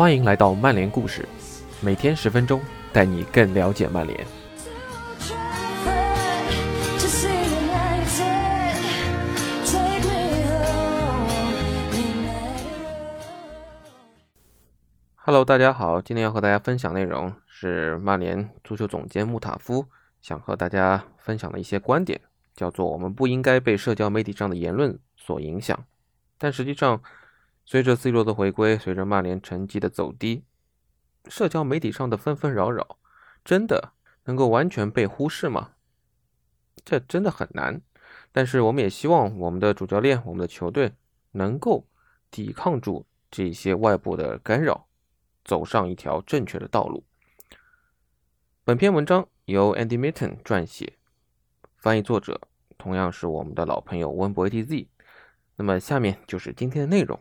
欢迎来到曼联故事，每天十分钟，带你更了解曼联。Hello，大家好，今天要和大家分享内容是曼联足球总监穆塔夫想和大家分享的一些观点，叫做我们不应该被社交媒体上的言论所影响。但实际上，随着 C 罗的回归，随着曼联成绩的走低，社交媒体上的纷纷扰扰，真的能够完全被忽视吗？这真的很难。但是我们也希望我们的主教练、我们的球队能够抵抗住这些外部的干扰。走上一条正确的道路。本篇文章由 Andy Mitten 撰写，翻译作者同样是我们的老朋友温博 ATZ。那么下面就是今天的内容。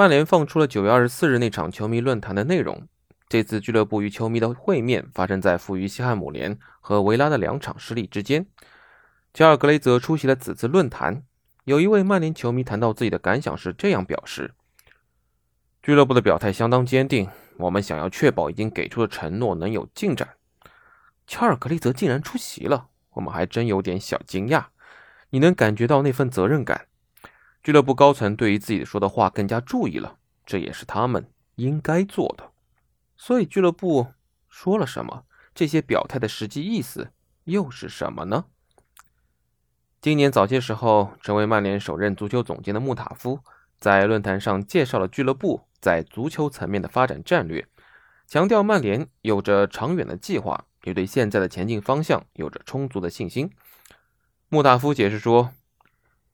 曼联放出了九月二十四日那场球迷论坛的内容。这次俱乐部与球迷的会面发生在负于西汉姆联和维拉的两场失利之间。乔尔格雷泽出席了此次论坛。有一位曼联球迷谈到自己的感想是这样表示：“俱乐部的表态相当坚定，我们想要确保已经给出的承诺能有进展。”乔尔格雷泽竟然出席了，我们还真有点小惊讶。你能感觉到那份责任感？俱乐部高层对于自己说的话更加注意了，这也是他们应该做的。所以俱乐部说了什么？这些表态的实际意思又是什么呢？今年早些时候，成为曼联首任足球总监的穆塔夫在论坛上介绍了俱乐部在足球层面的发展战略，强调曼联有着长远的计划，也对现在的前进方向有着充足的信心。穆塔夫解释说：“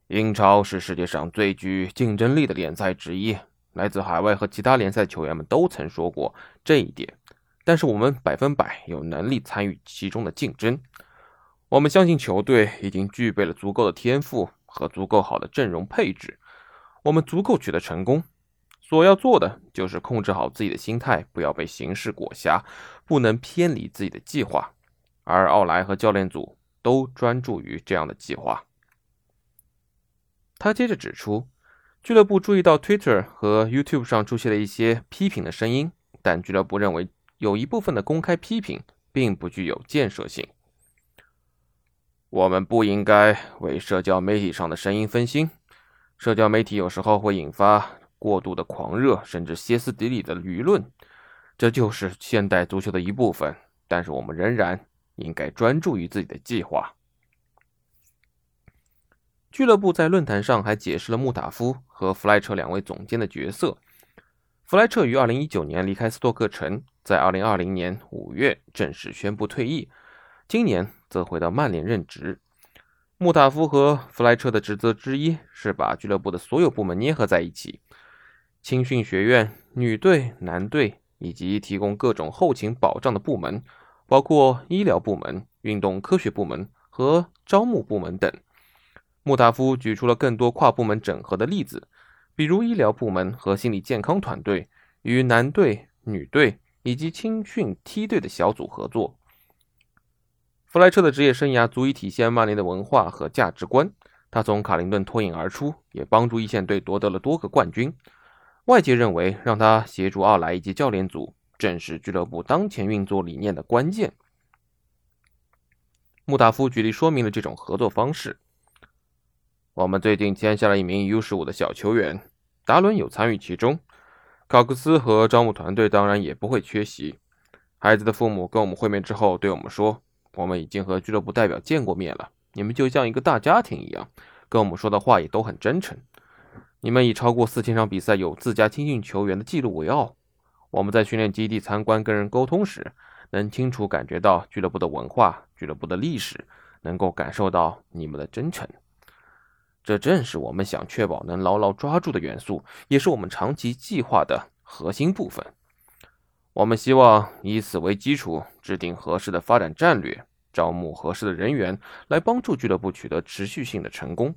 英超是世界上最具竞争力的联赛之一，来自海外和其他联赛球员们都曾说过这一点，但是我们百分百有能力参与其中的竞争。”我们相信球队已经具备了足够的天赋和足够好的阵容配置，我们足够取得成功。所要做的就是控制好自己的心态，不要被形势裹挟，不能偏离自己的计划。而奥莱和教练组都专注于这样的计划。他接着指出，俱乐部注意到 Twitter 和 YouTube 上出现了一些批评的声音，但俱乐部认为有一部分的公开批评并不具有建设性。我们不应该为社交媒体上的声音分心。社交媒体有时候会引发过度的狂热，甚至歇斯底里的舆论，这就是现代足球的一部分。但是我们仍然应该专注于自己的计划。俱乐部在论坛上还解释了穆塔夫和弗莱彻两位总监的角色。弗莱彻于2019年离开斯托克城，在2020年5月正式宣布退役。今年则回到曼联任职。穆塔夫和弗莱彻的职责之一是把俱乐部的所有部门捏合在一起：青训学院、女队、男队，以及提供各种后勤保障的部门，包括医疗部门、运动科学部门和招募部门等。穆塔夫举出了更多跨部门整合的例子，比如医疗部门和心理健康团队与男队、女队以及青训梯队的小组合作。弗莱彻的职业生涯足以体现曼联的文化和价值观。他从卡林顿脱颖而出，也帮助一线队夺得了多个冠军。外界认为，让他协助奥莱以及教练组，正是俱乐部当前运作理念的关键。穆塔夫举例说明了这种合作方式：我们最近签下了一名 U15 的小球员，达伦有参与其中。考克斯和招募团队当然也不会缺席。孩子的父母跟我们会面之后，对我们说。我们已经和俱乐部代表见过面了，你们就像一个大家庭一样，跟我们说的话也都很真诚。你们以超过四千场比赛有自家青训球员的记录为傲。我们在训练基地参观跟人沟通时，能清楚感觉到俱乐部的文化、俱乐部的历史，能够感受到你们的真诚。这正是我们想确保能牢牢抓住的元素，也是我们长期计划的核心部分。我们希望以此为基础，制定合适的发展战略，招募合适的人员，来帮助俱乐部取得持续性的成功。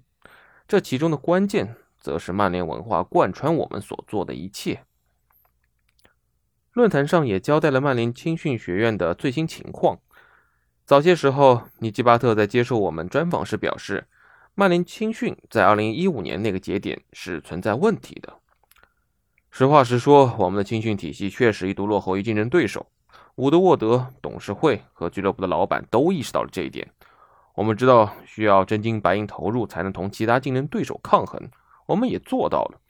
这其中的关键，则是曼联文化贯穿我们所做的一切。论坛上也交代了曼联青训学院的最新情况。早些时候，尼基巴特在接受我们专访时表示，曼联青训在2015年那个节点是存在问题的。实话实说，我们的青训体系确实一度落后于竞争对手。伍德沃德董事会和俱乐部的老板都意识到了这一点。我们知道需要真金白银投入才能同其他竞争对手抗衡，我们也做到了。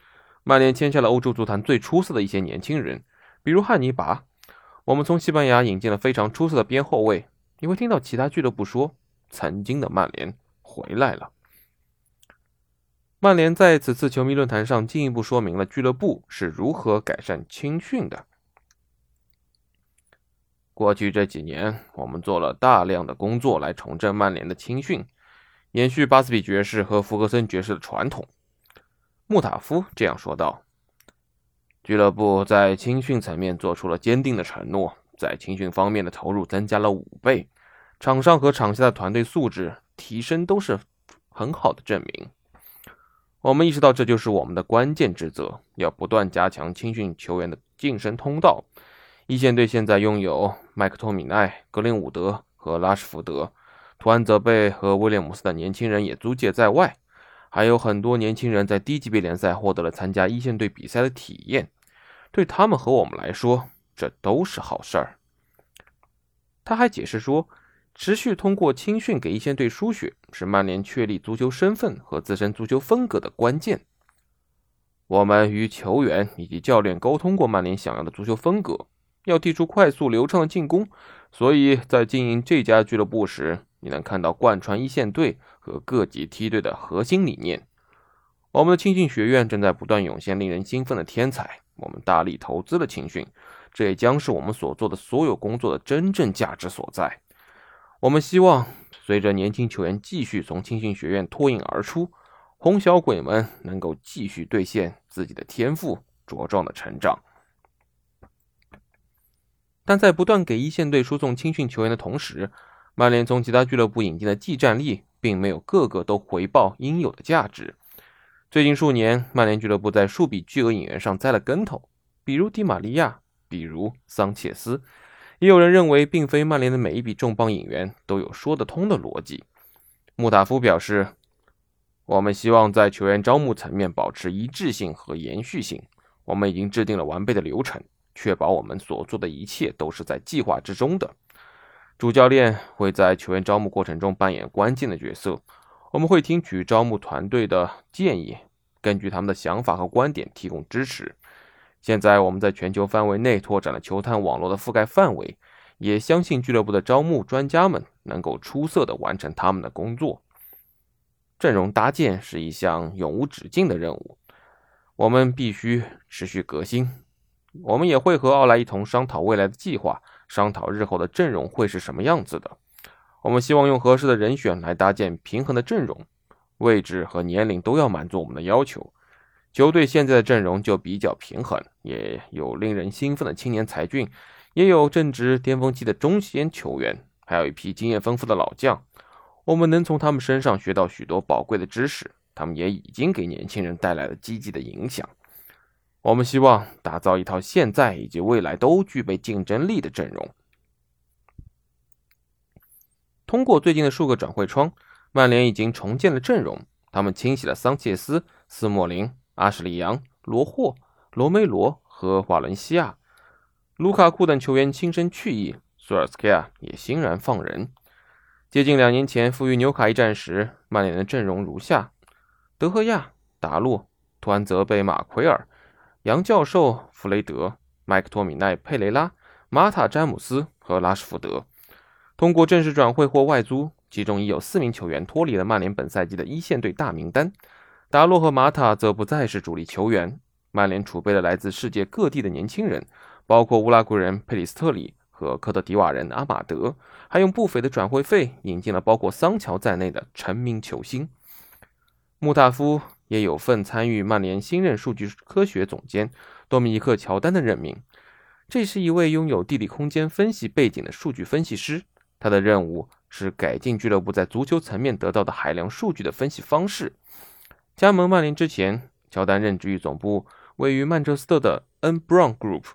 曼联签下了欧洲足坛最出色的一些年轻人，比如汉尼拔。我们从西班牙引进了非常出色的边后卫。你会听到其他俱乐部说：“曾经的曼联回来了。”曼联在此次球迷论坛上进一步说明了俱乐部是如何改善青训的。过去这几年，我们做了大量的工作来重振曼联的青训，延续巴斯比爵士和福格森爵士的传统。穆塔夫这样说道：“俱乐部在青训层面做出了坚定的承诺，在青训方面的投入增加了五倍，场上和场下的团队素质提升都是很好的证明。我们意识到这就是我们的关键职责，要不断加强青训球员的晋升通道。”一线队现在拥有麦克托米奈、格林伍德和拉什福德，图安泽贝和威廉姆斯的年轻人也租借在外，还有很多年轻人在低级别联赛获得了参加一线队比赛的体验，对他们和我们来说，这都是好事儿。他还解释说，持续通过青训给一线队输血，是曼联确立足球身份和自身足球风格的关键。我们与球员以及教练沟通过曼联想要的足球风格。要踢出快速流畅的进攻，所以在经营这家俱乐部时，你能看到贯穿一线队和各级梯队的核心理念。我们的青训学院正在不断涌现令人兴奋的天才，我们大力投资了青训，这也将是我们所做的所有工作的真正价值所在。我们希望随着年轻球员继续从青训学院脱颖而出，红小鬼们能够继续兑现自己的天赋，茁壮的成长。但在不断给一线队输送青训球员的同时，曼联从其他俱乐部引进的技战力并没有个个都回报应有的价值。最近数年，曼联俱乐部在数笔巨额引援上栽了跟头，比如迪玛利亚，比如桑切斯。也有人认为，并非曼联的每一笔重磅引援都有说得通的逻辑。穆塔夫表示：“我们希望在球员招募层面保持一致性和延续性。我们已经制定了完备的流程。”确保我们所做的一切都是在计划之中的。主教练会在球员招募过程中扮演关键的角色。我们会听取招募团队的建议，根据他们的想法和观点提供支持。现在我们在全球范围内拓展了球探网络的覆盖范围，也相信俱乐部的招募专家们能够出色地完成他们的工作。阵容搭建是一项永无止境的任务，我们必须持续革新。我们也会和奥莱一同商讨未来的计划，商讨日后的阵容会是什么样子的。我们希望用合适的人选来搭建平衡的阵容，位置和年龄都要满足我们的要求。球队现在的阵容就比较平衡，也有令人兴奋的青年才俊，也有正值巅峰期的中间球员，还有一批经验丰富的老将。我们能从他们身上学到许多宝贵的知识，他们也已经给年轻人带来了积极的影响。我们希望打造一套现在以及未来都具备竞争力的阵容。通过最近的数个转会窗，曼联已经重建了阵容。他们清洗了桑切斯、斯莫林、阿什利杨、罗霍、罗梅罗和瓦伦西亚。卢卡库等球员轻声去意，索尔斯克亚也欣然放人。接近两年前负于纽卡一战时，曼联的阵容如下：德赫亚、达洛、图安泽贝、马奎尔。杨教授、弗雷德、麦克托米奈、佩雷拉、马塔、詹姆斯和拉什福德通过正式转会或外租，其中已有四名球员脱离了曼联本赛季的一线队大名单。达洛和马塔则不再是主力球员。曼联储备了来自世界各地的年轻人，包括乌拉圭人佩里斯特里和科特迪瓦人阿马德，还用不菲的转会费引进了包括桑乔在内的成名球星。穆塔夫。也有份参与曼联新任数据科学总监多米尼克·乔丹的任命。这是一位拥有地理空间分析背景的数据分析师，他的任务是改进俱乐部在足球层面得到的海量数据的分析方式。加盟曼联之前，乔丹任职于总部位于曼彻斯特的 N Brown Group，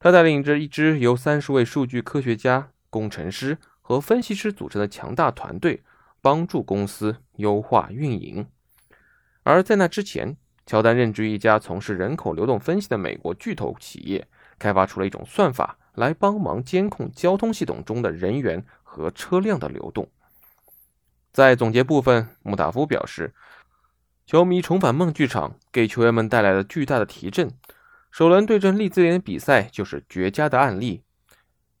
他带领着一支由三十位数据科学家、工程师和分析师组成的强大团队。帮助公司优化运营。而在那之前，乔丹任职于一家从事人口流动分析的美国巨头企业，开发出了一种算法来帮忙监控交通系统中的人员和车辆的流动。在总结部分，穆塔夫表示，球迷重返梦剧场给球员们带来了巨大的提振。首轮对阵利兹联的比赛就是绝佳的案例。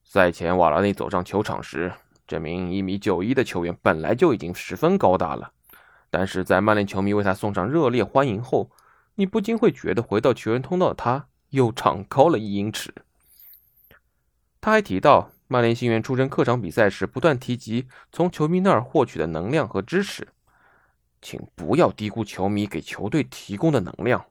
赛前，瓦拉内走上球场时，这名一米九一的球员本来就已经十分高大了。但是在曼联球迷为他送上热烈欢迎后，你不禁会觉得回到球员通道的他又长高了一英尺。他还提到，曼联新援出征客场比赛时不断提及从球迷那儿获取的能量和支持，请不要低估球迷给球队提供的能量。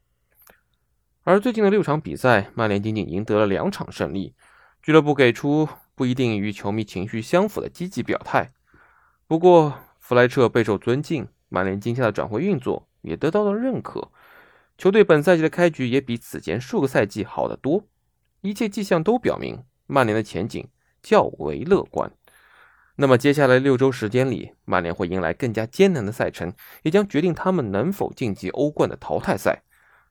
而最近的六场比赛，曼联仅仅赢得了两场胜利，俱乐部给出不一定与球迷情绪相符的积极表态。不过，弗莱彻备受尊敬。曼联今夏的转会运作也得到了认可，球队本赛季的开局也比此前数个赛季好得多，一切迹象都表明曼联的前景较为乐观。那么接下来六周时间里，曼联会迎来更加艰难的赛程，也将决定他们能否晋级欧冠的淘汰赛。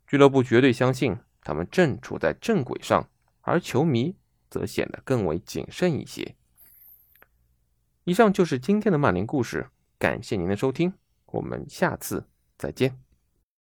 俱乐部绝对相信他们正处在正轨上，而球迷则显得更为谨慎一些。以上就是今天的曼联故事，感谢您的收听。我们下次再见。